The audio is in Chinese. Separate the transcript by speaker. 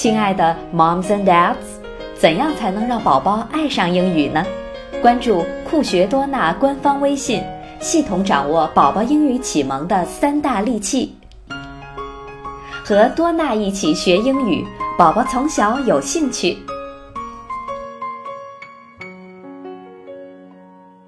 Speaker 1: 亲爱的 moms and dads 怎样才能让宝宝爱上英语呢？关注酷学多纳官方微信系统掌握宝宝英语启蒙的三大利器。和多纳一起学英语宝宝从小有兴趣。